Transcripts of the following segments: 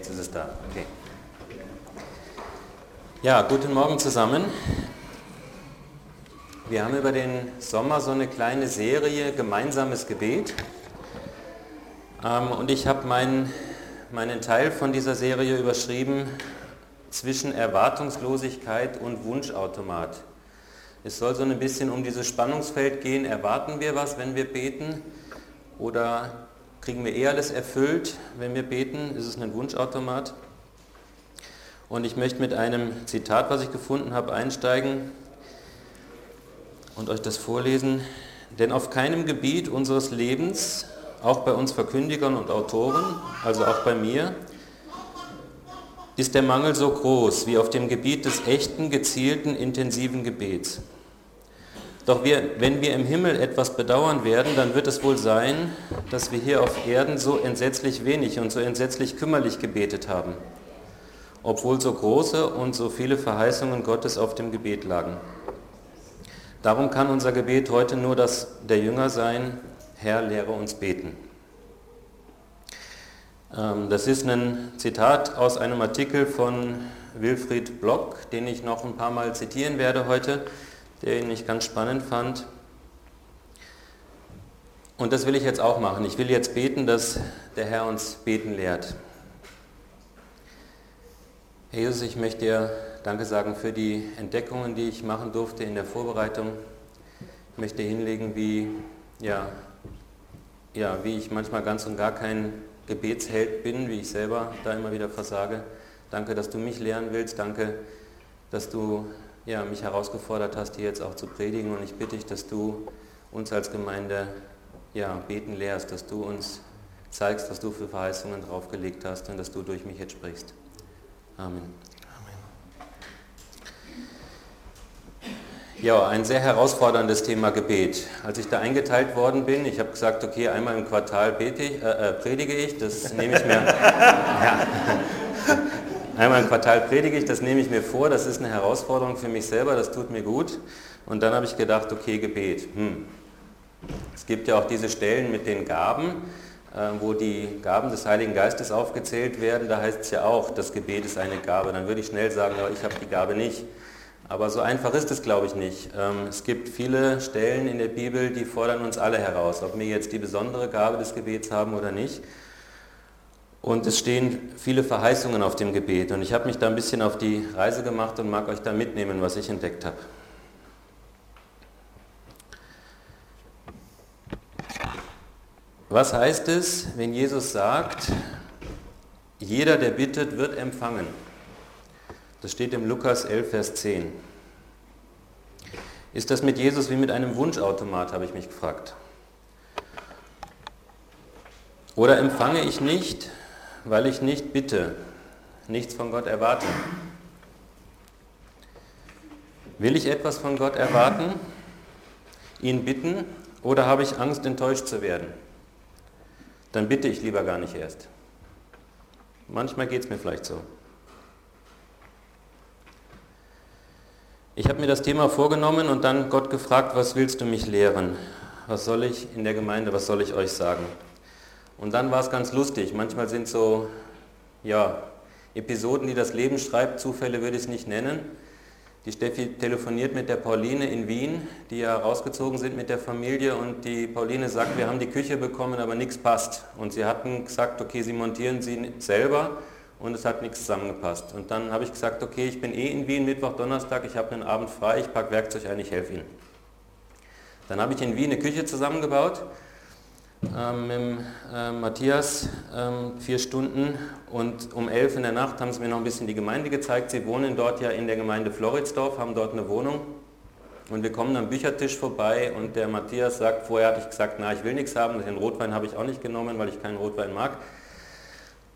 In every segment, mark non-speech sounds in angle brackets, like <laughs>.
Jetzt ist es da. Okay. Ja, guten Morgen zusammen. Wir haben über den Sommer so eine kleine Serie gemeinsames Gebet. Ähm, und ich habe meinen, meinen Teil von dieser Serie überschrieben zwischen Erwartungslosigkeit und Wunschautomat. Es soll so ein bisschen um dieses Spannungsfeld gehen. Erwarten wir was, wenn wir beten? Oder kriegen wir eher alles erfüllt, wenn wir beten? Ist es ein Wunschautomat? Und ich möchte mit einem Zitat, was ich gefunden habe, einsteigen und euch das vorlesen. Denn auf keinem Gebiet unseres Lebens, auch bei uns Verkündigern und Autoren, also auch bei mir, ist der Mangel so groß wie auf dem Gebiet des echten, gezielten, intensiven Gebets. Doch wir, wenn wir im Himmel etwas bedauern werden, dann wird es wohl sein, dass wir hier auf Erden so entsetzlich wenig und so entsetzlich kümmerlich gebetet haben, obwohl so große und so viele Verheißungen Gottes auf dem Gebet lagen. Darum kann unser Gebet heute nur das der Jünger sein, Herr, lehre uns beten. Ähm, das ist ein Zitat aus einem Artikel von Wilfried Block, den ich noch ein paar Mal zitieren werde heute, den ich ganz spannend fand. Und das will ich jetzt auch machen. Ich will jetzt beten, dass der Herr uns beten lehrt. Herr Jesus, ich möchte dir Danke sagen für die Entdeckungen, die ich machen durfte in der Vorbereitung. Ich möchte hinlegen, wie, ja, ja, wie ich manchmal ganz und gar kein Gebetsheld bin, wie ich selber da immer wieder versage. Danke, dass du mich lehren willst. Danke, dass du ja, mich herausgefordert hast, hier jetzt auch zu predigen. Und ich bitte dich, dass du uns als Gemeinde ja, beten lehrst, dass du uns zeigst, was du für Verheißungen draufgelegt hast und dass du durch mich jetzt sprichst. Amen. Ja, ein sehr herausforderndes Thema Gebet. Als ich da eingeteilt worden bin, ich habe gesagt, okay, einmal im Quartal bete ich, äh, äh predige ich, das nehme ich mir. <laughs> ja. <laughs> Einmal im Quartal predige ich, das nehme ich mir vor, das ist eine Herausforderung für mich selber, das tut mir gut. Und dann habe ich gedacht, okay, Gebet. Hm. Es gibt ja auch diese Stellen mit den Gaben, äh, wo die Gaben des Heiligen Geistes aufgezählt werden. Da heißt es ja auch, das Gebet ist eine Gabe. Dann würde ich schnell sagen, aber ich habe die Gabe nicht. Aber so einfach ist es, glaube ich, nicht. Ähm, es gibt viele Stellen in der Bibel, die fordern uns alle heraus, ob wir jetzt die besondere Gabe des Gebets haben oder nicht. Und es stehen viele Verheißungen auf dem Gebet. Und ich habe mich da ein bisschen auf die Reise gemacht und mag euch da mitnehmen, was ich entdeckt habe. Was heißt es, wenn Jesus sagt, jeder, der bittet, wird empfangen? Das steht im Lukas 11, Vers 10. Ist das mit Jesus wie mit einem Wunschautomat, habe ich mich gefragt. Oder empfange ich nicht, weil ich nicht bitte, nichts von Gott erwarte? Will ich etwas von Gott erwarten, ihn bitten, oder habe ich Angst, enttäuscht zu werden? Dann bitte ich lieber gar nicht erst. Manchmal geht es mir vielleicht so. Ich habe mir das Thema vorgenommen und dann Gott gefragt, was willst du mich lehren? Was soll ich in der Gemeinde, was soll ich euch sagen? Und dann war es ganz lustig. Manchmal sind so, ja, Episoden, die das Leben schreibt, Zufälle würde ich es nicht nennen. Die Steffi telefoniert mit der Pauline in Wien, die ja rausgezogen sind mit der Familie und die Pauline sagt, wir haben die Küche bekommen, aber nichts passt. Und sie hatten gesagt, okay, sie montieren sie selber und es hat nichts zusammengepasst. Und dann habe ich gesagt, okay, ich bin eh in Wien, Mittwoch, Donnerstag, ich habe einen Abend frei, ich packe Werkzeug ein, ich helfe Ihnen. Dann habe ich in Wien eine Küche zusammengebaut ähm, mit äh, Matthias, ähm, vier Stunden und um elf in der Nacht haben sie mir noch ein bisschen die Gemeinde gezeigt. Sie wohnen dort ja in der Gemeinde Floridsdorf, haben dort eine Wohnung und wir kommen am Büchertisch vorbei und der Matthias sagt, vorher hatte ich gesagt, na ich will nichts haben, den Rotwein habe ich auch nicht genommen, weil ich keinen Rotwein mag.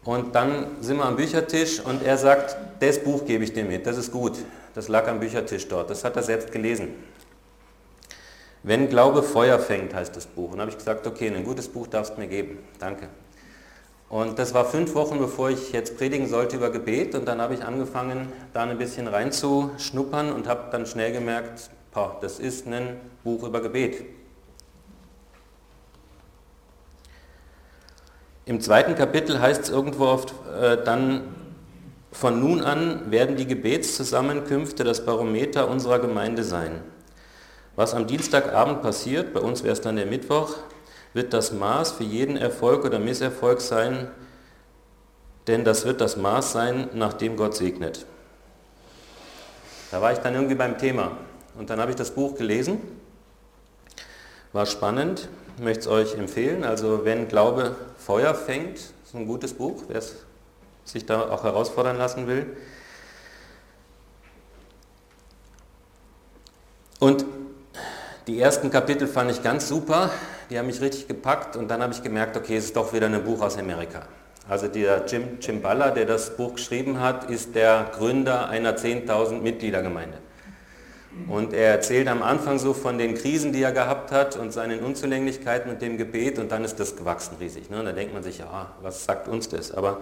Und dann sind wir am Büchertisch und er sagt, das Buch gebe ich dir mit, das ist gut. Das lag am Büchertisch dort, das hat er selbst gelesen. Wenn Glaube Feuer fängt, heißt das Buch. Und habe ich gesagt, okay, ein gutes Buch darfst du mir geben. Danke. Und das war fünf Wochen, bevor ich jetzt predigen sollte über Gebet. Und dann habe ich angefangen, da ein bisschen reinzuschnuppern und habe dann schnell gemerkt, boah, das ist ein Buch über Gebet. Im zweiten Kapitel heißt es irgendwo oft äh, dann, von nun an werden die Gebetszusammenkünfte das Barometer unserer Gemeinde sein. Was am Dienstagabend passiert, bei uns wäre es dann der Mittwoch, wird das Maß für jeden Erfolg oder Misserfolg sein, denn das wird das Maß sein, nach dem Gott segnet. Da war ich dann irgendwie beim Thema und dann habe ich das Buch gelesen, war spannend, möchte es euch empfehlen. Also wenn Glaube Feuer fängt, ist ein gutes Buch, wer es sich da auch herausfordern lassen will. Und die ersten Kapitel fand ich ganz super, die haben mich richtig gepackt und dann habe ich gemerkt, okay, es ist doch wieder ein Buch aus Amerika. Also der Jim Chimbala, der das Buch geschrieben hat, ist der Gründer einer 10.000 Mitgliedergemeinde. Und er erzählt am Anfang so von den Krisen, die er gehabt hat und seinen Unzulänglichkeiten und dem Gebet und dann ist das gewachsen riesig. Ne? Und da denkt man sich, ja, was sagt uns das? Aber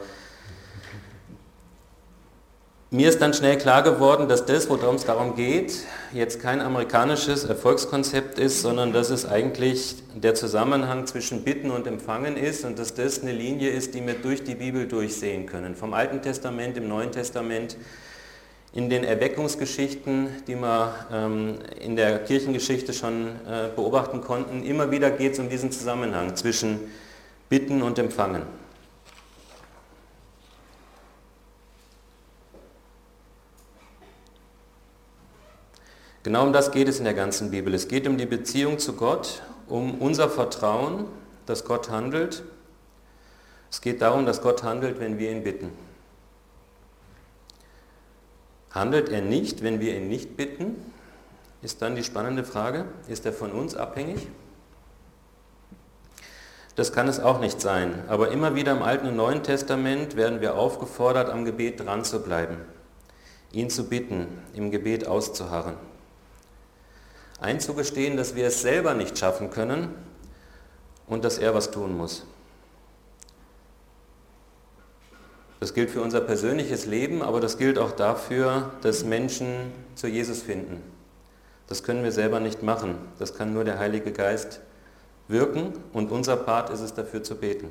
mir ist dann schnell klar geworden, dass das, worum es darum geht, jetzt kein amerikanisches Erfolgskonzept ist, sondern dass es eigentlich der Zusammenhang zwischen Bitten und Empfangen ist und dass das eine Linie ist, die wir durch die Bibel durchsehen können. Vom Alten Testament, im Neuen Testament, in den Erweckungsgeschichten, die wir ähm, in der Kirchengeschichte schon äh, beobachten konnten, immer wieder geht es um diesen Zusammenhang zwischen Bitten und Empfangen. Genau um das geht es in der ganzen Bibel. Es geht um die Beziehung zu Gott, um unser Vertrauen, dass Gott handelt. Es geht darum, dass Gott handelt, wenn wir ihn bitten. Handelt er nicht, wenn wir ihn nicht bitten? Ist dann die spannende Frage. Ist er von uns abhängig? Das kann es auch nicht sein. Aber immer wieder im Alten und Neuen Testament werden wir aufgefordert, am Gebet dran zu bleiben, ihn zu bitten, im Gebet auszuharren einzugestehen, dass wir es selber nicht schaffen können und dass er was tun muss. Das gilt für unser persönliches Leben, aber das gilt auch dafür, dass Menschen zu Jesus finden. Das können wir selber nicht machen. Das kann nur der Heilige Geist wirken und unser Part ist es dafür zu beten.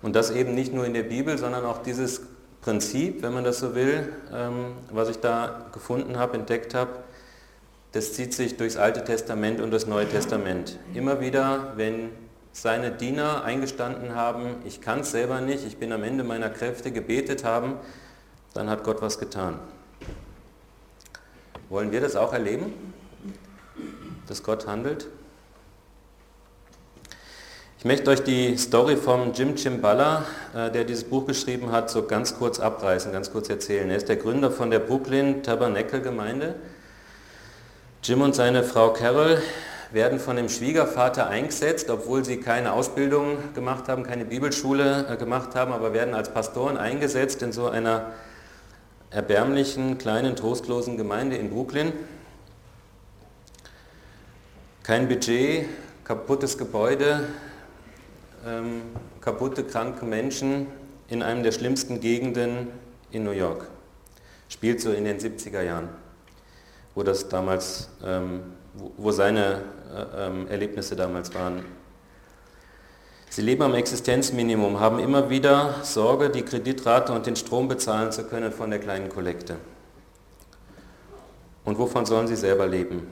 Und das eben nicht nur in der Bibel, sondern auch dieses Prinzip, wenn man das so will, ähm, was ich da gefunden habe, entdeckt habe, das zieht sich durchs Alte Testament und das Neue Testament. Immer wieder, wenn seine Diener eingestanden haben, ich kann es selber nicht, ich bin am Ende meiner Kräfte, gebetet haben, dann hat Gott was getan. Wollen wir das auch erleben, dass Gott handelt? Ich möchte euch die Story vom Jim Chimbala, äh, der dieses Buch geschrieben hat, so ganz kurz abreißen, ganz kurz erzählen. Er ist der Gründer von der Brooklyn Tabernacle Gemeinde. Jim und seine Frau Carol werden von dem Schwiegervater eingesetzt, obwohl sie keine Ausbildung gemacht haben, keine Bibelschule äh, gemacht haben, aber werden als Pastoren eingesetzt in so einer erbärmlichen, kleinen, trostlosen Gemeinde in Brooklyn. Kein Budget, kaputtes Gebäude, ähm, kaputte, kranke Menschen in einem der schlimmsten Gegenden in New York. Spielt so in den 70er Jahren, wo das damals, ähm, wo, wo, seine äh, ähm, Erlebnisse damals waren. Sie leben am Existenzminimum, haben immer wieder Sorge, die Kreditrate und den Strom bezahlen zu können von der kleinen Kollekte. Und wovon sollen sie selber leben?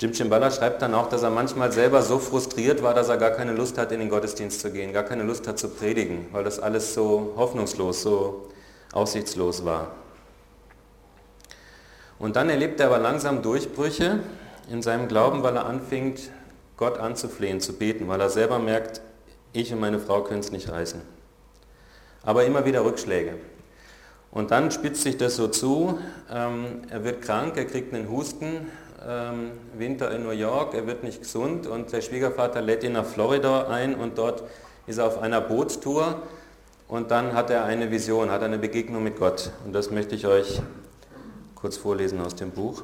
Jim Chimbala schreibt dann auch, dass er manchmal selber so frustriert war, dass er gar keine Lust hat, in den Gottesdienst zu gehen, gar keine Lust hat zu predigen, weil das alles so hoffnungslos, so aussichtslos war. Und dann erlebt er aber langsam Durchbrüche in seinem Glauben, weil er anfängt, Gott anzuflehen, zu beten, weil er selber merkt, ich und meine Frau können es nicht reißen. Aber immer wieder Rückschläge. Und dann spitzt sich das so zu, ähm, er wird krank, er kriegt einen Husten, ähm, Winter in New York, er wird nicht gesund und der Schwiegervater lädt ihn nach Florida ein und dort ist er auf einer Bootstour und dann hat er eine Vision, hat eine Begegnung mit Gott und das möchte ich euch kurz vorlesen aus dem Buch.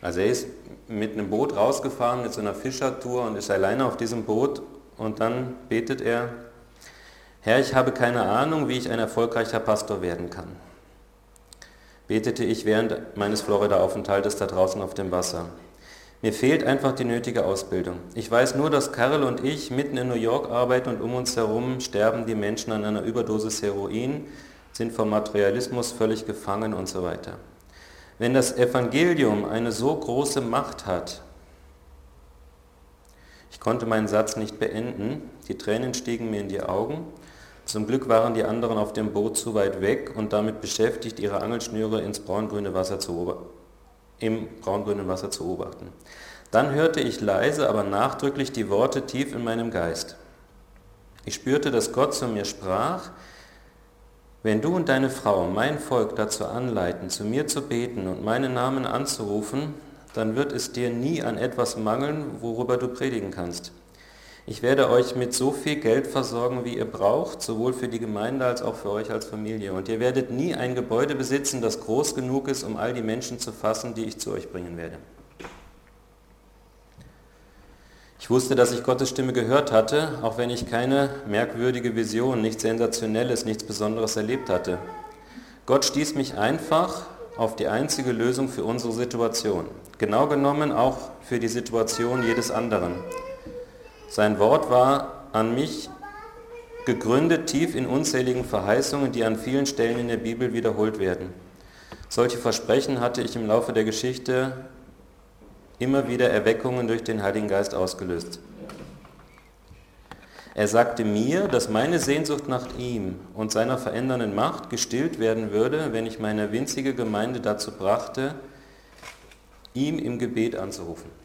Also er ist mit einem Boot rausgefahren, mit so einer Fischertour und ist alleine auf diesem Boot und dann betet er, Herr, ich habe keine Ahnung, wie ich ein erfolgreicher Pastor werden kann. betete ich während meines Florida-Aufenthaltes da draußen auf dem Wasser. Mir fehlt einfach die nötige Ausbildung. Ich weiß nur, dass Karl und ich mitten in New York arbeiten und um uns herum sterben die Menschen an einer Überdosis Heroin, sind vom Materialismus völlig gefangen und so weiter. Wenn das Evangelium eine so große Macht hat, ich konnte meinen Satz nicht beenden, die Tränen stiegen mir in die Augen zum Glück waren die anderen auf dem Boot zu weit weg und damit beschäftigt, ihre Angelschnüre ins braungrüne Wasser zu im braungrünen Wasser zu beobachten. Dann hörte ich leise, aber nachdrücklich die Worte tief in meinem Geist. Ich spürte, dass Gott zu mir sprach, wenn du und deine Frau mein Volk dazu anleiten, zu mir zu beten und meinen Namen anzurufen, dann wird es dir nie an etwas mangeln, worüber du predigen kannst. Ich werde euch mit so viel Geld versorgen, wie ihr braucht, sowohl für die Gemeinde als auch für euch als Familie. Und ihr werdet nie ein Gebäude besitzen, das groß genug ist, um all die Menschen zu fassen, die ich zu euch bringen werde. Ich wusste, dass ich Gottes Stimme gehört hatte, auch wenn ich keine merkwürdige Vision, nichts Sensationelles, nichts Besonderes erlebt hatte. Gott stieß mich einfach auf die einzige Lösung für unsere Situation. Genau genommen auch für die Situation jedes anderen. Sein Wort war an mich gegründet tief in unzähligen Verheißungen, die an vielen Stellen in der Bibel wiederholt werden. Solche Versprechen hatte ich im Laufe der Geschichte immer wieder Erweckungen durch den Heiligen Geist ausgelöst. Er sagte mir, dass meine Sehnsucht nach ihm und seiner verändernden Macht gestillt werden würde, wenn ich meine winzige Gemeinde dazu brachte, ihm im Gebet anzurufen.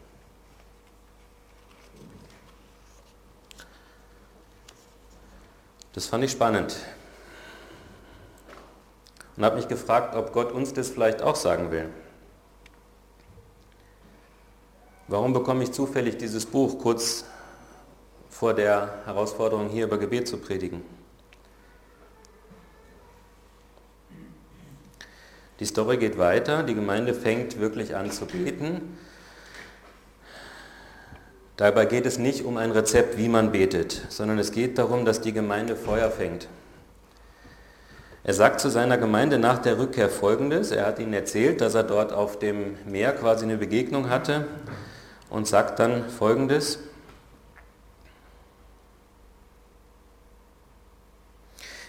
Das fand ich spannend. Und habe mich gefragt, ob Gott uns das vielleicht auch sagen will. Warum bekomme ich zufällig dieses Buch kurz vor der Herausforderung, hier über Gebet zu predigen? Die Story geht weiter, die Gemeinde fängt wirklich an zu beten Dabei geht es nicht um ein Rezept, wie man betet, sondern es geht darum, dass die Gemeinde Feuer fängt. Er sagt zu seiner Gemeinde nach der Rückkehr Folgendes. Er hat ihnen erzählt, dass er dort auf dem Meer quasi eine Begegnung hatte und sagt dann Folgendes.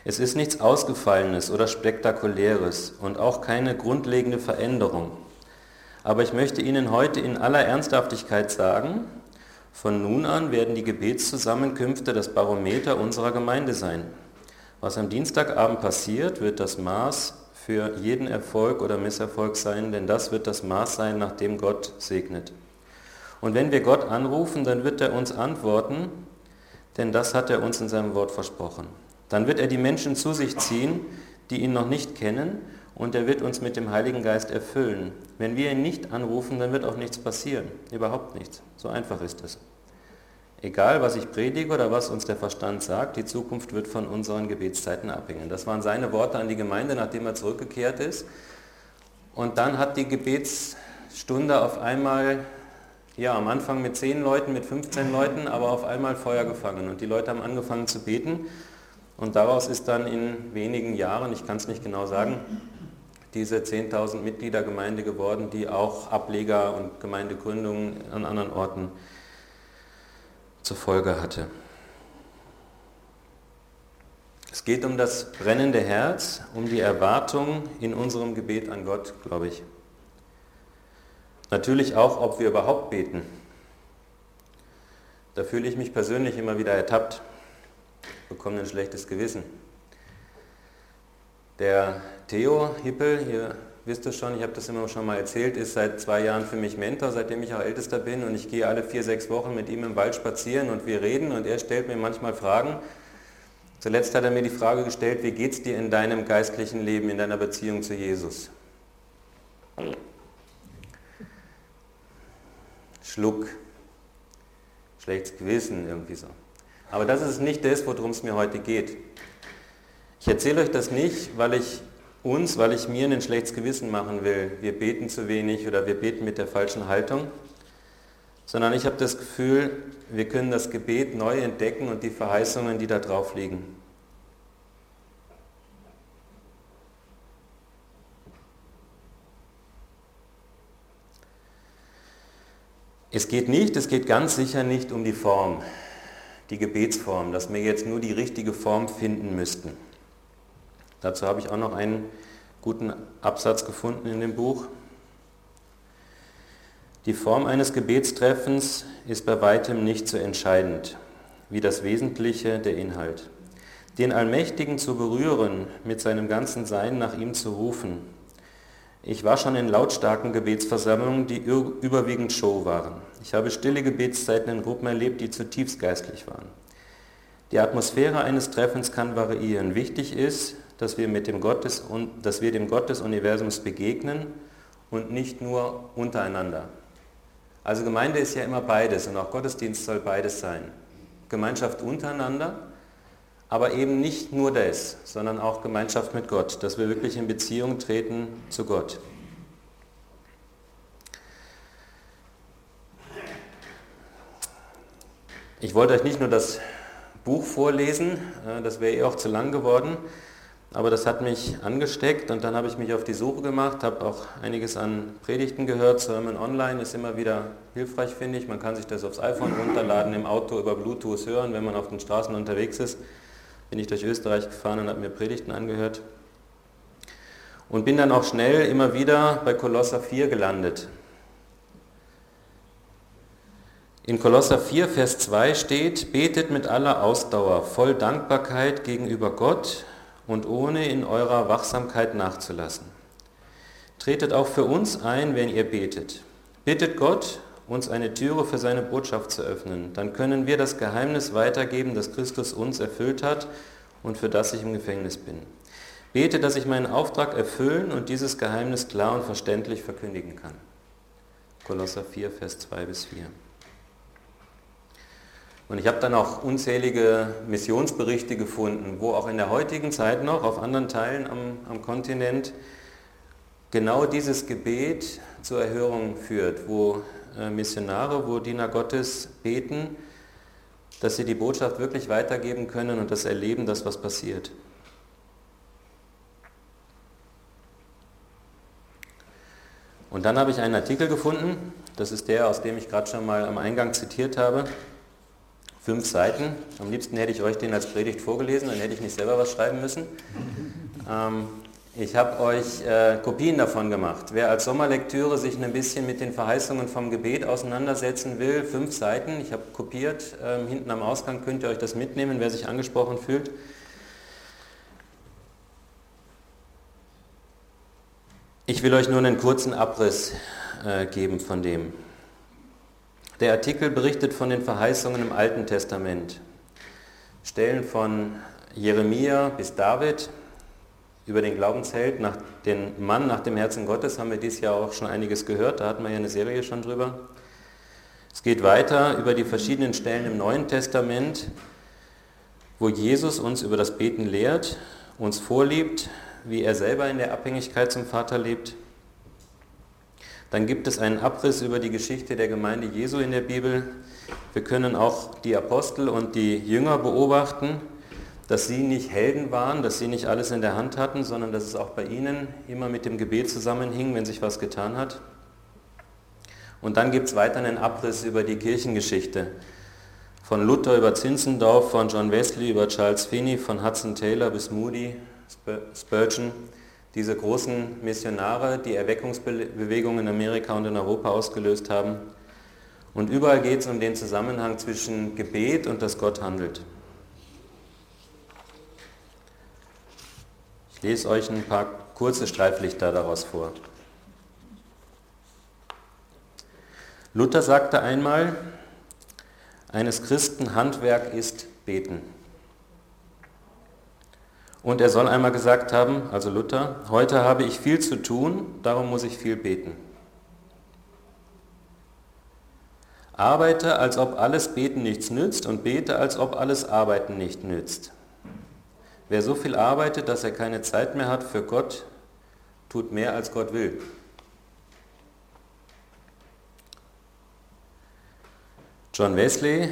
Es ist nichts Ausgefallenes oder Spektakuläres und auch keine grundlegende Veränderung. Aber ich möchte Ihnen heute in aller Ernsthaftigkeit sagen, von nun an werden die Gebetszusammenkünfte das Barometer unserer Gemeinde sein. Was am Dienstagabend passiert, wird das Maß für jeden Erfolg oder Misserfolg sein, denn das wird das Maß sein, nach dem Gott segnet. Und wenn wir Gott anrufen, dann wird er uns antworten, denn das hat er uns in seinem Wort versprochen. Dann wird er die Menschen zu sich ziehen, die ihn noch nicht kennen, und er wird uns mit dem Heiligen Geist erfüllen. Wenn wir ihn nicht anrufen, dann wird auch nichts passieren. Überhaupt nichts. So einfach ist es. Egal, was ich predige oder was uns der Verstand sagt, die Zukunft wird von unseren Gebetszeiten abhängen. Das waren seine Worte an die Gemeinde, nachdem er zurückgekehrt ist. Und dann hat die Gebetsstunde auf einmal, ja, am Anfang mit 10 Leuten, mit 15 Leuten, aber auf einmal Feuer gefangen. Und die Leute haben angefangen zu beten. Und daraus ist dann in wenigen Jahren, ich kann es nicht genau sagen, diese 10.000 Mitgliedergemeinde geworden, die auch Ableger und Gemeindegründungen an anderen Orten zur Folge hatte. Es geht um das brennende Herz, um die Erwartung in unserem Gebet an Gott, glaube ich. Natürlich auch, ob wir überhaupt beten. Da fühle ich mich persönlich immer wieder ertappt, bekomme ein schlechtes Gewissen. Der Theo Hippel, ihr wisst es schon, ich habe das immer schon mal erzählt, ist seit zwei Jahren für mich Mentor, seitdem ich auch Ältester bin und ich gehe alle vier, sechs Wochen mit ihm im Wald spazieren und wir reden und er stellt mir manchmal Fragen. Zuletzt hat er mir die Frage gestellt, wie geht es dir in deinem geistlichen Leben, in deiner Beziehung zu Jesus? Schluck, schlechtes Gewissen, irgendwie so. Aber das ist nicht das, worum es mir heute geht. Ich erzähle euch das nicht, weil ich uns, weil ich mir ein schlechtes Gewissen machen will. Wir beten zu wenig oder wir beten mit der falschen Haltung, sondern ich habe das Gefühl, wir können das Gebet neu entdecken und die Verheißungen, die da drauf liegen. Es geht nicht, es geht ganz sicher nicht um die Form, die Gebetsform, dass wir jetzt nur die richtige Form finden müssten. Dazu habe ich auch noch einen guten Absatz gefunden in dem Buch. Die Form eines Gebetstreffens ist bei weitem nicht so entscheidend wie das Wesentliche, der Inhalt. Den Allmächtigen zu berühren, mit seinem ganzen Sein nach ihm zu rufen, ich war schon in lautstarken Gebetsversammlungen, die überwiegend Show waren. Ich habe stille Gebetszeiten in Gruppen erlebt, die zutiefst geistlich waren. Die Atmosphäre eines Treffens kann variieren. Wichtig ist, dass wir, mit dem Gott des, dass wir dem Gott des Universums begegnen und nicht nur untereinander. Also Gemeinde ist ja immer beides und auch Gottesdienst soll beides sein. Gemeinschaft untereinander aber eben nicht nur das, sondern auch Gemeinschaft mit Gott, dass wir wirklich in Beziehung treten zu Gott. Ich wollte euch nicht nur das Buch vorlesen, äh, das wäre eh auch zu lang geworden, aber das hat mich angesteckt und dann habe ich mich auf die Suche gemacht, habe auch einiges an Predigten gehört. Sermon Online ist immer wieder hilfreich, finde ich. Man kann sich das aufs iPhone runterladen, im Auto über Bluetooth hören, wenn man auf den Straßen unterwegs ist bin ich durch Österreich gefahren und habe mir Predigten angehört. Und bin dann auch schnell immer wieder bei Kolosser 4 gelandet. In Kolosser 4, Vers 2 steht, betet mit aller Ausdauer, voll Dankbarkeit gegenüber Gott und ohne in eurer Wachsamkeit nachzulassen. Tretet auch für uns ein, wenn ihr betet. Bittet Gott uns eine Türe für seine Botschaft zu öffnen. Dann können wir das Geheimnis weitergeben, das Christus uns erfüllt hat und für das ich im Gefängnis bin. Bete, dass ich meinen Auftrag erfüllen und dieses Geheimnis klar und verständlich verkündigen kann. Kolosser 4, Vers 2 bis 4. Und ich habe dann auch unzählige Missionsberichte gefunden, wo auch in der heutigen Zeit noch auf anderen Teilen am, am Kontinent genau dieses Gebet zur Erhörung führt, wo äh, Missionare, wo Diener Gottes beten, dass sie die Botschaft wirklich weitergeben können und das erleben, dass was passiert. Und dann habe ich einen Artikel gefunden, das ist der, aus dem ich gerade schon mal am Eingang zitiert habe. Fünf Seiten. Am liebsten hätte ich euch den als Predigt vorgelesen, dann hätte ich nicht selber was schreiben müssen. Ähm, ich habe euch äh, Kopien davon gemacht. Wer als Sommerlektüre sich ein bisschen mit den Verheißungen vom Gebet auseinandersetzen will, fünf Seiten, ich habe kopiert, ähm, hinten am Ausgang könnt ihr euch das mitnehmen, wer sich angesprochen fühlt. Ich will euch nur einen kurzen Abriss äh, geben von dem. Der Artikel berichtet von den Verheißungen im Alten Testament. Stellen von Jeremia bis David, über den Glaubensheld, nach den Mann nach dem Herzen Gottes, haben wir dieses Jahr auch schon einiges gehört, da hatten wir ja eine Serie schon drüber. Es geht weiter über die verschiedenen Stellen im Neuen Testament, wo Jesus uns über das Beten lehrt, uns vorliebt, wie er selber in der Abhängigkeit zum Vater lebt. Dann gibt es einen Abriss über die Geschichte der Gemeinde Jesu in der Bibel. Wir können auch die Apostel und die Jünger beobachten, dass sie nicht Helden waren, dass sie nicht alles in der Hand hatten, sondern dass es auch bei ihnen immer mit dem Gebet zusammenhing, wenn sich was getan hat. Und dann gibt es weiter einen Abriss über die Kirchengeschichte. Von Luther über Zinzendorf, von John Wesley über Charles Finney, von Hudson Taylor bis Moody, Spurgeon, diese großen Missionare, die Erweckungsbewegungen in Amerika und in Europa ausgelöst haben. Und überall geht es um den Zusammenhang zwischen Gebet und dass Gott handelt. Ich lese euch ein paar kurze Streiflichter daraus vor. Luther sagte einmal, eines Christen Handwerk ist beten. Und er soll einmal gesagt haben, also Luther, heute habe ich viel zu tun, darum muss ich viel beten. Arbeite, als ob alles Beten nichts nützt und bete, als ob alles Arbeiten nicht nützt. Wer so viel arbeitet, dass er keine Zeit mehr hat für Gott, tut mehr, als Gott will. John Wesley,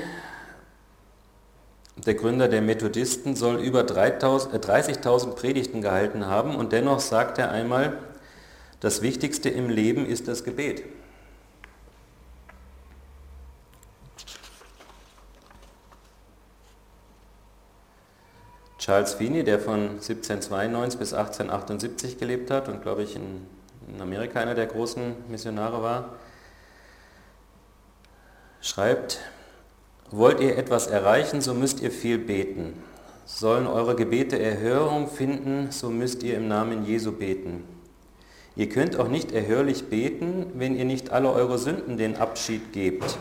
der Gründer der Methodisten, soll über 30.000 äh, Predigten gehalten haben und dennoch sagt er einmal, das Wichtigste im Leben ist das Gebet. Charles Feeney, der von 1792 bis 1878 gelebt hat und, glaube ich, in, in Amerika einer der großen Missionare war, schreibt, wollt ihr etwas erreichen, so müsst ihr viel beten. Sollen eure Gebete Erhörung finden, so müsst ihr im Namen Jesu beten. Ihr könnt auch nicht erhörlich beten, wenn ihr nicht alle eure Sünden den Abschied gebt.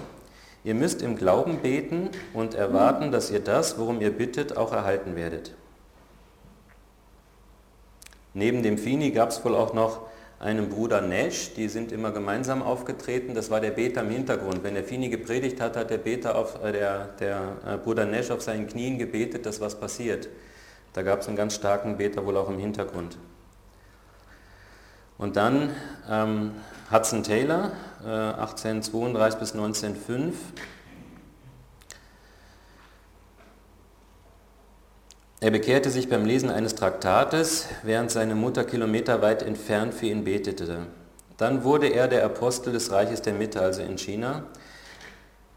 Ihr müsst im Glauben beten und erwarten, dass ihr das, worum ihr bittet, auch erhalten werdet. Neben dem Fini gab es wohl auch noch einen Bruder Nash, die sind immer gemeinsam aufgetreten, das war der Beter im Hintergrund. Wenn der Fini gepredigt hat, hat der, Beter auf, äh, der, der äh, Bruder Nash auf seinen Knien gebetet, dass was passiert. Da gab es einen ganz starken Beter wohl auch im Hintergrund. Und dann ähm, Hudson Taylor, äh, 1832 bis 1905. Er bekehrte sich beim Lesen eines Traktates, während seine Mutter kilometerweit entfernt für ihn betete. Dann wurde er der Apostel des Reiches der Mitte, also in China.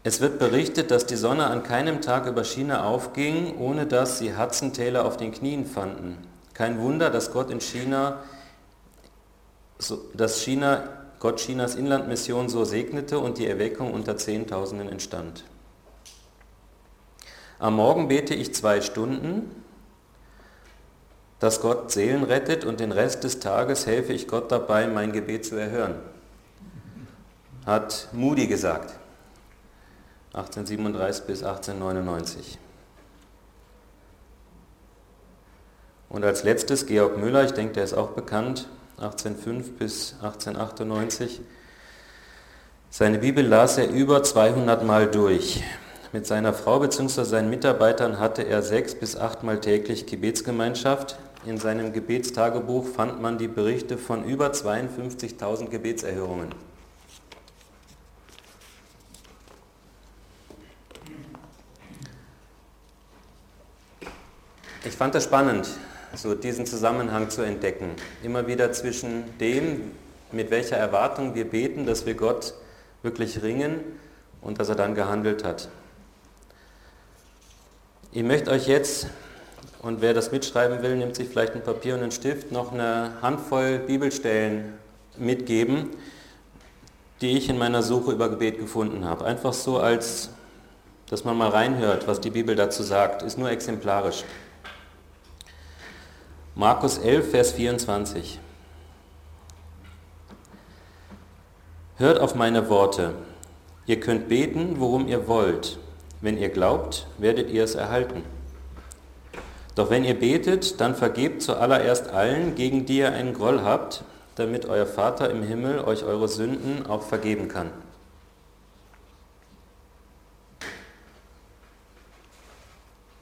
Es wird berichtet, dass die Sonne an keinem Tag über China aufging, ohne dass sie Hudson Taylor auf den Knien fanden. Kein Wunder, dass Gott in China, dass China, Gott Chinas Inlandmission so segnete und die Erweckung unter Zehntausenden entstand. Am Morgen bete ich zwei Stunden, dass Gott Seelen rettet und den Rest des Tages helfe ich Gott dabei, mein Gebet zu erhören. Hat Moody gesagt, 1837 bis 1899. Und als letztes Georg Müller, ich denke, der ist auch bekannt, 1805 bis 1898. Seine Bibel las er über 200 Mal durch. Mit seiner Frau bzw. seinen Mitarbeitern hatte er sechs bis achtmal täglich Gebetsgemeinschaft. In seinem Gebetstagebuch fand man die Berichte von über 52.000 Gebetserhörungen. Ich fand es spannend, so diesen Zusammenhang zu entdecken. Immer wieder zwischen dem, mit welcher Erwartung wir beten, dass wir Gott wirklich ringen und dass er dann gehandelt hat. Ich möchte euch jetzt und wer das mitschreiben will, nimmt sich vielleicht ein Papier und einen Stift, noch eine Handvoll Bibelstellen mitgeben, die ich in meiner Suche über Gebet gefunden habe. Einfach so, als dass man mal reinhört, was die Bibel dazu sagt. Ist nur exemplarisch. Markus 11, Vers 24. Hört auf meine Worte. Ihr könnt beten, worum ihr wollt. Wenn ihr glaubt, werdet ihr es erhalten. Doch wenn ihr betet, dann vergebt zuallererst allen, gegen die ihr einen Groll habt, damit euer Vater im Himmel euch eure Sünden auch vergeben kann.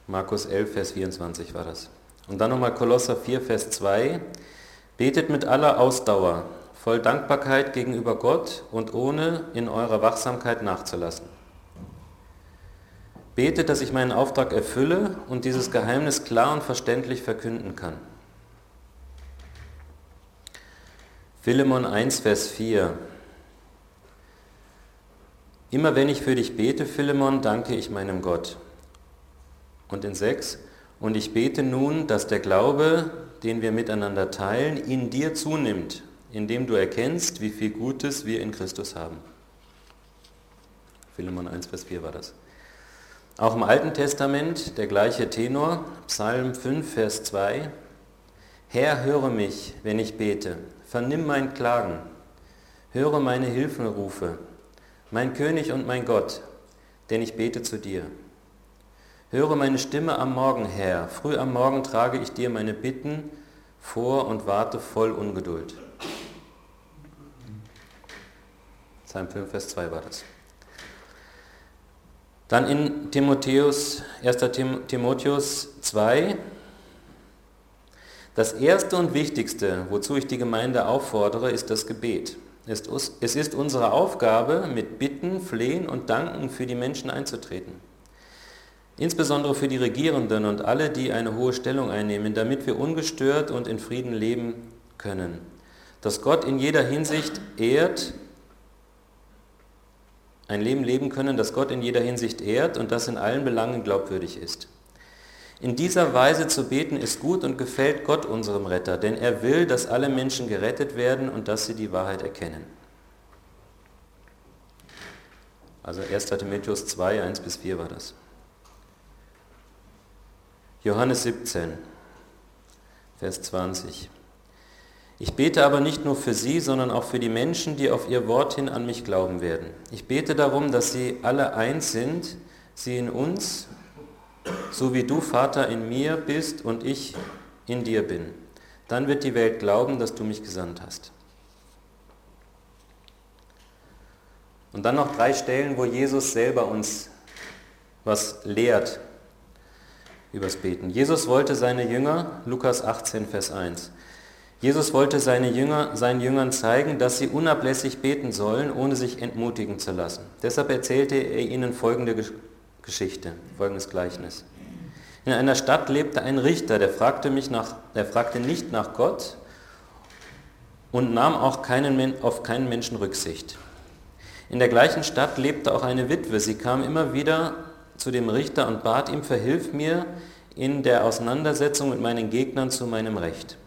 Markus 11, Vers 24 war das. Und dann nochmal Kolosser 4, Vers 2. Betet mit aller Ausdauer, voll Dankbarkeit gegenüber Gott und ohne in eurer Wachsamkeit nachzulassen. Bete, dass ich meinen Auftrag erfülle und dieses Geheimnis klar und verständlich verkünden kann. Philemon 1, Vers 4. Immer wenn ich für dich bete, Philemon, danke ich meinem Gott. Und in 6. Und ich bete nun, dass der Glaube, den wir miteinander teilen, in dir zunimmt, indem du erkennst, wie viel Gutes wir in Christus haben. Philemon 1, Vers 4 war das. Auch im Alten Testament der gleiche Tenor, Psalm 5, Vers 2. Herr, höre mich, wenn ich bete, vernimm mein Klagen, höre meine Hilfenrufe, mein König und mein Gott, denn ich bete zu dir. Höre meine Stimme am Morgen, Herr, früh am Morgen trage ich dir meine Bitten vor und warte voll Ungeduld. Psalm 5, Vers 2 war das. Dann in Timotheus, 1. Timotheus 2, das Erste und Wichtigste, wozu ich die Gemeinde auffordere, ist das Gebet. Es ist unsere Aufgabe, mit Bitten, Flehen und Danken für die Menschen einzutreten. Insbesondere für die Regierenden und alle, die eine hohe Stellung einnehmen, damit wir ungestört und in Frieden leben können. Dass Gott in jeder Hinsicht ehrt ein Leben leben können, das Gott in jeder Hinsicht ehrt und das in allen Belangen glaubwürdig ist. In dieser Weise zu beten ist gut und gefällt Gott unserem Retter, denn er will, dass alle Menschen gerettet werden und dass sie die Wahrheit erkennen. Also 1. Timotheus 2, 1 bis 4 war das. Johannes 17, Vers 20. Ich bete aber nicht nur für sie, sondern auch für die Menschen, die auf ihr Wort hin an mich glauben werden. Ich bete darum, dass sie alle eins sind, sie in uns, so wie du, Vater, in mir bist und ich in dir bin. Dann wird die Welt glauben, dass du mich gesandt hast. Und dann noch drei Stellen, wo Jesus selber uns was lehrt übers Beten. Jesus wollte seine Jünger, Lukas 18, Vers 1, Jesus wollte seine Jünger, seinen Jüngern zeigen, dass sie unablässig beten sollen, ohne sich entmutigen zu lassen. Deshalb erzählte er ihnen folgende Geschichte, folgendes Gleichnis. In einer Stadt lebte ein Richter, der fragte, mich nach, der fragte nicht nach Gott und nahm auch keinen, auf keinen Menschen Rücksicht. In der gleichen Stadt lebte auch eine Witwe. Sie kam immer wieder zu dem Richter und bat ihm, verhilf mir in der Auseinandersetzung mit meinen Gegnern zu meinem Recht.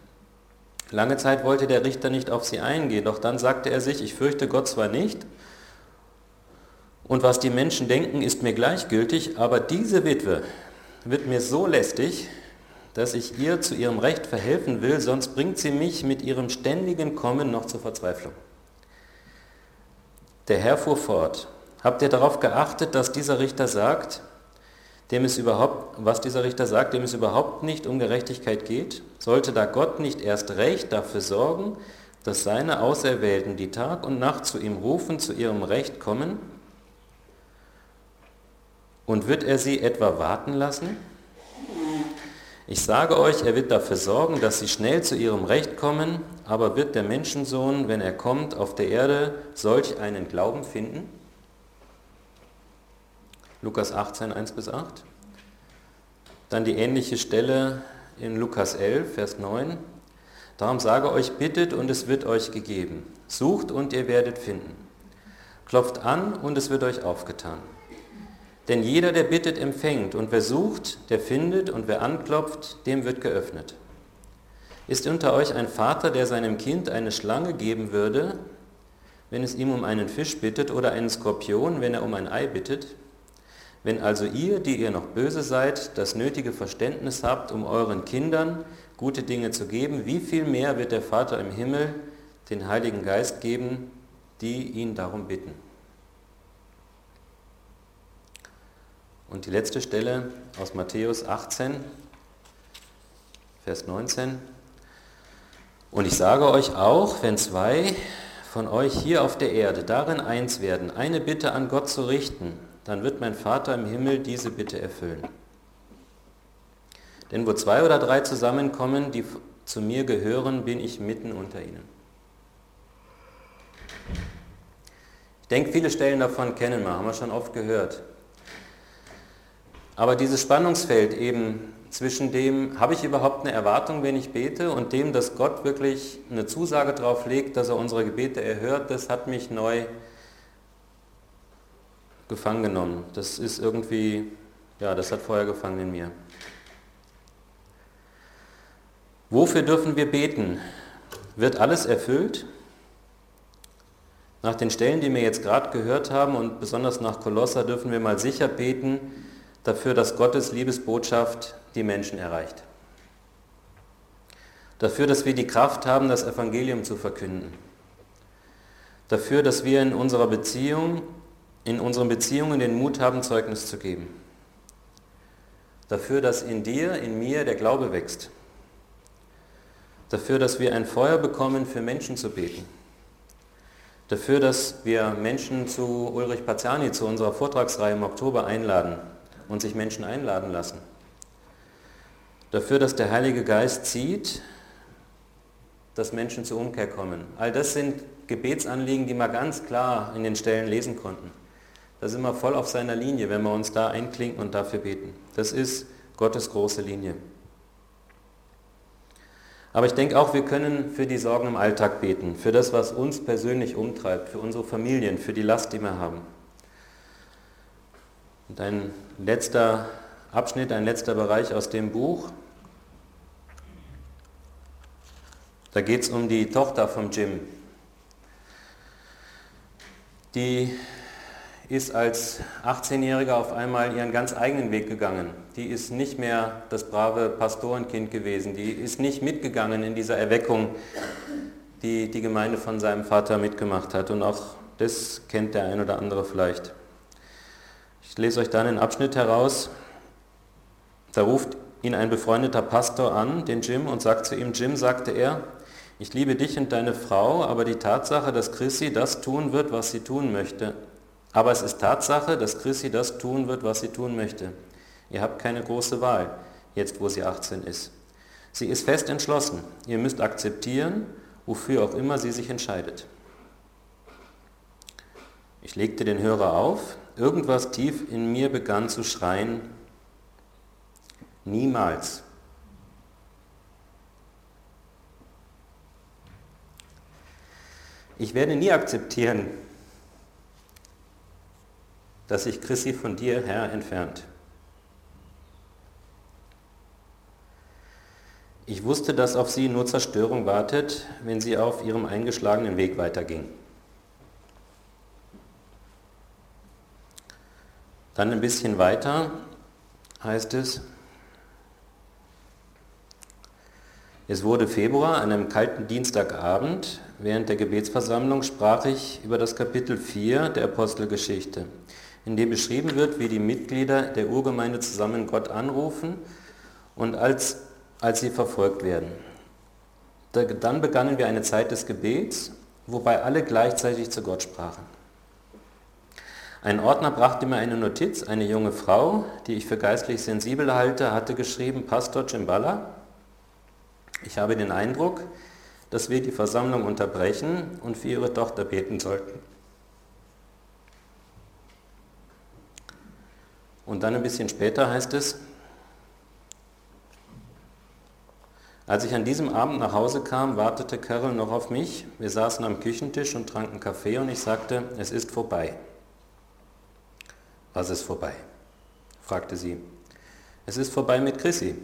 Lange Zeit wollte der Richter nicht auf sie eingehen, doch dann sagte er sich, ich fürchte Gott zwar nicht, und was die Menschen denken, ist mir gleichgültig, aber diese Witwe wird mir so lästig, dass ich ihr zu ihrem Recht verhelfen will, sonst bringt sie mich mit ihrem ständigen Kommen noch zur Verzweiflung. Der Herr fuhr fort, habt ihr darauf geachtet, dass dieser Richter sagt, dem es überhaupt, was dieser Richter sagt, dem es überhaupt nicht um Gerechtigkeit geht? Sollte da Gott nicht erst recht dafür sorgen, dass seine Auserwählten, die Tag und Nacht zu ihm rufen, zu ihrem Recht kommen? Und wird er sie etwa warten lassen? Ich sage euch, er wird dafür sorgen, dass sie schnell zu ihrem Recht kommen, aber wird der Menschensohn, wenn er kommt, auf der Erde solch einen Glauben finden? Lukas 18, 1 bis 8. Dann die ähnliche Stelle in Lukas 11, Vers 9. Darum sage euch, bittet und es wird euch gegeben. Sucht und ihr werdet finden. Klopft an und es wird euch aufgetan. Denn jeder, der bittet, empfängt, und wer sucht, der findet, und wer anklopft, dem wird geöffnet. Ist unter euch ein Vater, der seinem Kind eine Schlange geben würde, wenn es ihm um einen Fisch bittet, oder einen Skorpion, wenn er um ein Ei bittet? Wenn also ihr, die ihr noch böse seid, das nötige Verständnis habt, um euren Kindern gute Dinge zu geben, wie viel mehr wird der Vater im Himmel den Heiligen Geist geben, die ihn darum bitten. Und die letzte Stelle aus Matthäus 18, Vers 19. Und ich sage euch auch, wenn zwei von euch hier auf der Erde darin eins werden, eine Bitte an Gott zu richten, dann wird mein Vater im Himmel diese Bitte erfüllen. Denn wo zwei oder drei zusammenkommen, die zu mir gehören, bin ich mitten unter ihnen. Ich denke, viele Stellen davon kennen wir, haben wir schon oft gehört. Aber dieses Spannungsfeld eben zwischen dem, habe ich überhaupt eine Erwartung, wenn ich bete, und dem, dass Gott wirklich eine Zusage darauf legt, dass er unsere Gebete erhört, das hat mich neu gefangen genommen. Das ist irgendwie, ja, das hat Feuer gefangen in mir. Wofür dürfen wir beten? Wird alles erfüllt? Nach den Stellen, die wir jetzt gerade gehört haben und besonders nach Kolosser dürfen wir mal sicher beten dafür, dass Gottes Liebesbotschaft die Menschen erreicht. Dafür, dass wir die Kraft haben, das Evangelium zu verkünden. Dafür, dass wir in unserer Beziehung in unseren Beziehungen den Mut haben, Zeugnis zu geben. Dafür, dass in dir, in mir der Glaube wächst. Dafür, dass wir ein Feuer bekommen, für Menschen zu beten. Dafür, dass wir Menschen zu Ulrich Paziani, zu unserer Vortragsreihe im Oktober einladen und sich Menschen einladen lassen. Dafür, dass der Heilige Geist zieht, dass Menschen zur Umkehr kommen. All das sind Gebetsanliegen, die wir ganz klar in den Stellen lesen konnten. Da sind wir voll auf seiner Linie, wenn wir uns da einklinken und dafür beten. Das ist Gottes große Linie. Aber ich denke auch, wir können für die Sorgen im Alltag beten, für das, was uns persönlich umtreibt, für unsere Familien, für die Last, die wir haben. Und ein letzter Abschnitt, ein letzter Bereich aus dem Buch. Da geht es um die Tochter von Jim. Die ist als 18-Jähriger auf einmal ihren ganz eigenen Weg gegangen. Die ist nicht mehr das brave Pastorenkind gewesen. Die ist nicht mitgegangen in dieser Erweckung, die die Gemeinde von seinem Vater mitgemacht hat. Und auch das kennt der ein oder andere vielleicht. Ich lese euch dann einen Abschnitt heraus. Da ruft ihn ein befreundeter Pastor an, den Jim, und sagt zu ihm, Jim, sagte er, ich liebe dich und deine Frau, aber die Tatsache, dass Chrissy das tun wird, was sie tun möchte. Aber es ist Tatsache, dass Chrissy das tun wird, was sie tun möchte. Ihr habt keine große Wahl, jetzt wo sie 18 ist. Sie ist fest entschlossen. Ihr müsst akzeptieren, wofür auch immer sie sich entscheidet. Ich legte den Hörer auf. Irgendwas tief in mir begann zu schreien. Niemals. Ich werde nie akzeptieren, dass sich Chrissy von dir, Herr, entfernt. Ich wusste, dass auf sie nur Zerstörung wartet, wenn sie auf ihrem eingeschlagenen Weg weiterging. Dann ein bisschen weiter heißt es, Es wurde Februar, an einem kalten Dienstagabend. Während der Gebetsversammlung sprach ich über das Kapitel 4 der Apostelgeschichte, in dem beschrieben wird, wie die Mitglieder der Urgemeinde zusammen Gott anrufen und als, als sie verfolgt werden. Dann begannen wir eine Zeit des Gebets, wobei alle gleichzeitig zu Gott sprachen. Ein Ordner brachte mir eine Notiz, eine junge Frau, die ich für geistlich sensibel halte, hatte geschrieben, Pastor Cimbala, ich habe den Eindruck, dass wir die Versammlung unterbrechen und für ihre Tochter beten sollten. Und dann ein bisschen später heißt es, als ich an diesem Abend nach Hause kam, wartete Carol noch auf mich. Wir saßen am Küchentisch und tranken Kaffee und ich sagte, es ist vorbei. Was ist vorbei? fragte sie. Es ist vorbei mit Chrissy.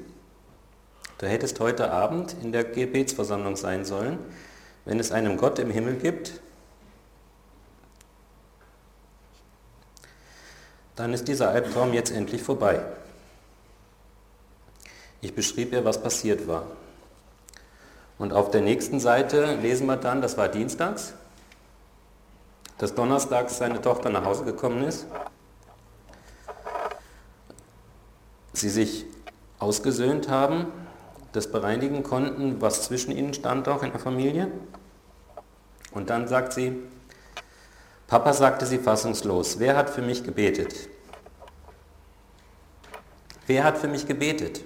Du hättest heute Abend in der Gebetsversammlung sein sollen, wenn es einen Gott im Himmel gibt, dann ist dieser Albtraum jetzt endlich vorbei. Ich beschrieb ihr, was passiert war. Und auf der nächsten Seite lesen wir dann, das war dienstags, dass donnerstags seine Tochter nach Hause gekommen ist, sie sich ausgesöhnt haben, das bereinigen konnten, was zwischen ihnen stand auch in der Familie. Und dann sagt sie, Papa sagte sie fassungslos, wer hat für mich gebetet? Wer hat für mich gebetet?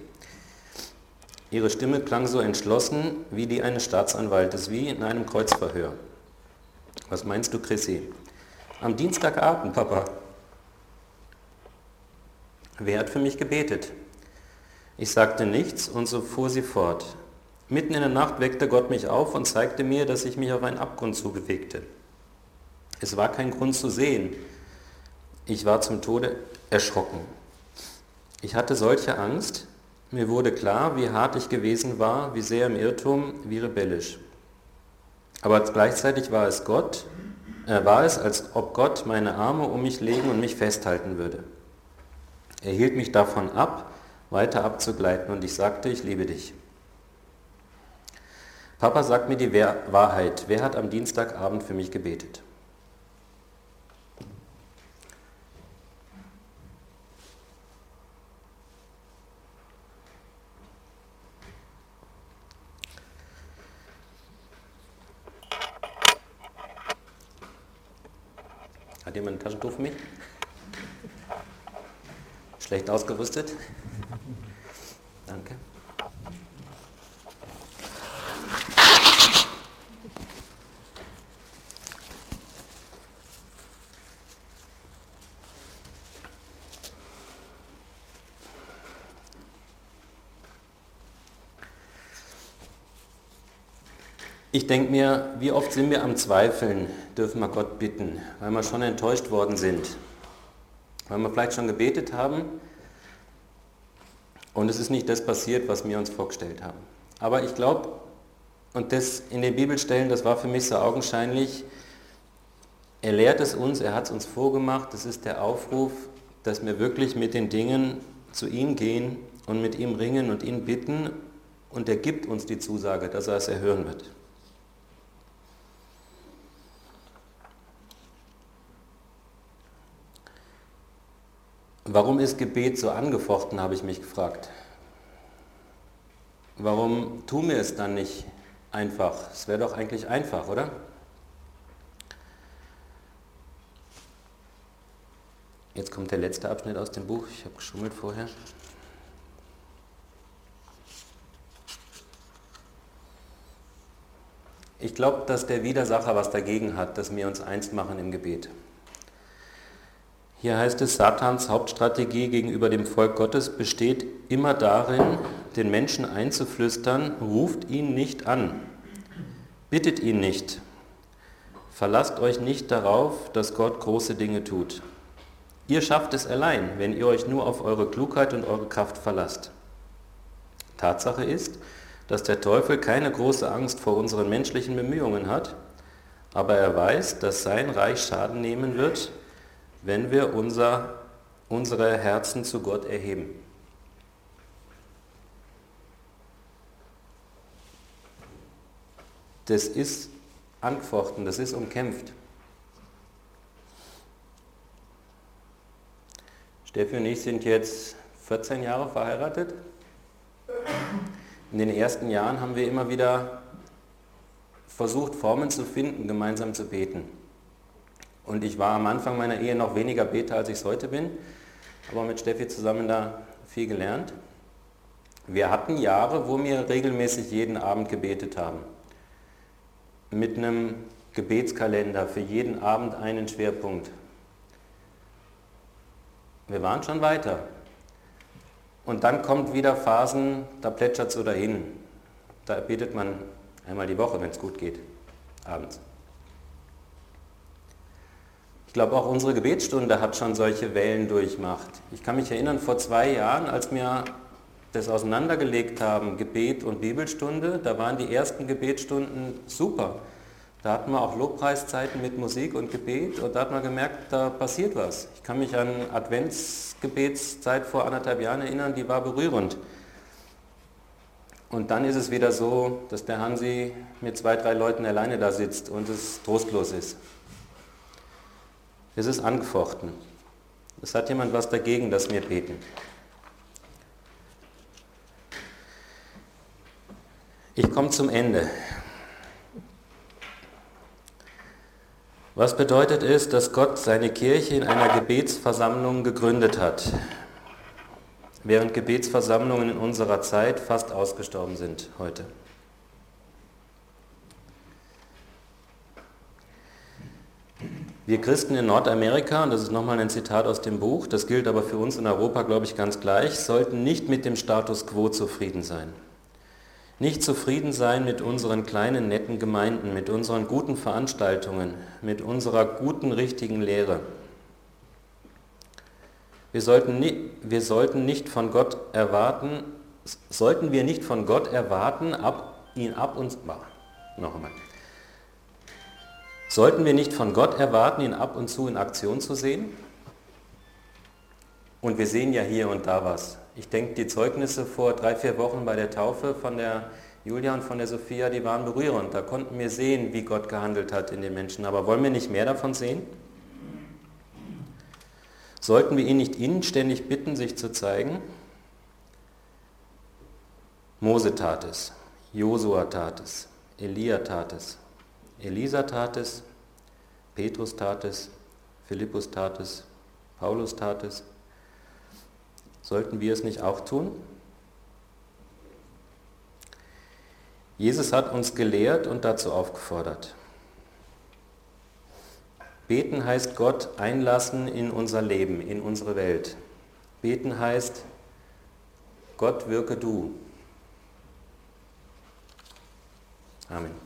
Ihre Stimme klang so entschlossen wie die eines Staatsanwaltes, wie in einem Kreuzverhör. Was meinst du, Chrissy? Am Dienstagabend, Papa. Wer hat für mich gebetet? Ich sagte nichts und so fuhr sie fort. Mitten in der Nacht weckte Gott mich auf und zeigte mir, dass ich mich auf einen Abgrund zubewegte. Es war kein Grund zu sehen. Ich war zum Tode erschrocken. Ich hatte solche Angst, mir wurde klar, wie hart ich gewesen war, wie sehr im Irrtum, wie rebellisch. Aber gleichzeitig war es Gott, äh, war es, als ob Gott meine Arme um mich legen und mich festhalten würde. Er hielt mich davon ab, weiter abzugleiten und ich sagte, ich liebe dich. Papa sagt mir die Wahrheit. Wer hat am Dienstagabend für mich gebetet? Hat jemand ein Taschentuch für mich? Schlecht ausgerüstet? Danke. Ich denke mir, wie oft sind wir am Zweifeln, dürfen wir Gott bitten, weil wir schon enttäuscht worden sind, weil wir vielleicht schon gebetet haben Und es ist nicht das passiert, was wir uns vorgestellt haben. Aber ich glaube, und das in den Bibelstellen, das war für mich so augenscheinlich, er lehrt es uns, er hat es uns vorgemacht, das ist der Aufruf, dass wir wirklich mit den Dingen zu ihm gehen und mit ihm ringen und ihn bitten und er gibt uns die Zusage, dass er es erhören wird. Warum ist Gebet so angefochten, habe ich mich gefragt. Warum tun wir es dann nicht einfach? Es wäre doch eigentlich einfach, oder? Jetzt kommt der letzte Abschnitt aus dem Buch. Ich habe geschummelt vorher. Ich glaube, dass der Widersacher was dagegen hat, dass wir uns eins machen im Gebet. Hier heißt es, Satans Hauptstrategie gegenüber dem Volk Gottes besteht immer darin, den Menschen einzuflüstern, ruft ihn nicht an, bittet ihn nicht, verlasst euch nicht darauf, dass Gott große Dinge tut. Ihr schafft es allein, wenn ihr euch nur auf eure Klugheit und eure Kraft verlasst. Tatsache ist, dass der Teufel keine große Angst vor unseren menschlichen Bemühungen hat, aber er weiß, dass sein Reich Schaden nehmen wird, wenn wir unser, unsere Herzen zu Gott erheben. Das ist angefochten, das ist umkämpft. Steffi und ich sind jetzt 14 Jahre verheiratet. In den ersten Jahren haben wir immer wieder versucht, Formen zu finden, gemeinsam zu beten. Und ich war am Anfang meiner Ehe noch weniger Beter, als ich es heute bin, aber mit Steffi zusammen da viel gelernt. Wir hatten Jahre, wo wir regelmäßig jeden Abend gebetet haben. Mit einem Gebetskalender für jeden Abend einen Schwerpunkt. Wir waren schon weiter. Und dann kommt wieder Phasen, da plätschert es so dahin. Da betet man einmal die Woche, wenn es gut geht, abends. Ich glaube, auch unsere Gebetsstunde hat schon solche Wellen durchmacht. Ich kann mich erinnern, vor zwei Jahren, als wir das auseinandergelegt haben, Gebet und Bibelstunde, da waren die ersten Gebetsstunden super. Da hatten wir auch Lobpreiszeiten mit Musik und Gebet und da hat man gemerkt, da passiert was. Ich kann mich an Adventsgebetszeit vor anderthalb Jahren erinnern, die war berührend. Und dann ist es wieder so, dass der Hansi mit zwei, drei Leuten alleine da sitzt und es trostlos ist. Es ist angefochten. Es hat jemand was dagegen, dass wir beten. Ich komme zum Ende. Was bedeutet es, dass Gott seine Kirche in einer Gebetsversammlung gegründet hat, während Gebetsversammlungen in unserer Zeit fast ausgestorben sind heute? Wir Christen in Nordamerika, und das ist nochmal ein Zitat aus dem Buch, das gilt aber für uns in Europa, glaube ich, ganz gleich, sollten nicht mit dem Status quo zufrieden sein. Nicht zufrieden sein mit unseren kleinen, netten Gemeinden, mit unseren guten Veranstaltungen, mit unserer guten, richtigen Lehre. Wir sollten, nicht, wir sollten nicht von Gott erwarten, sollten wir nicht von Gott erwarten, ab, ihn ab uns, noch einmal, Sollten wir nicht von Gott erwarten, ihn ab und zu in Aktion zu sehen? Und wir sehen ja hier und da was. Ich denke, die Zeugnisse vor drei, vier Wochen bei der Taufe von der Julia und von der Sophia, die waren berührend. Da konnten wir sehen, wie Gott gehandelt hat in den Menschen. Aber wollen wir nicht mehr davon sehen? Sollten wir ihn nicht inständig bitten, sich zu zeigen? Mose tat es, Josua tat es, Elia tat es, Elisa tat es, Petrus tat es, Philippus tat es, Paulus tat es. Sollten wir es nicht auch tun? Jesus hat uns gelehrt und dazu aufgefordert. Beten heißt Gott einlassen in unser Leben, in unsere Welt. Beten heißt, Gott wirke du. Amen.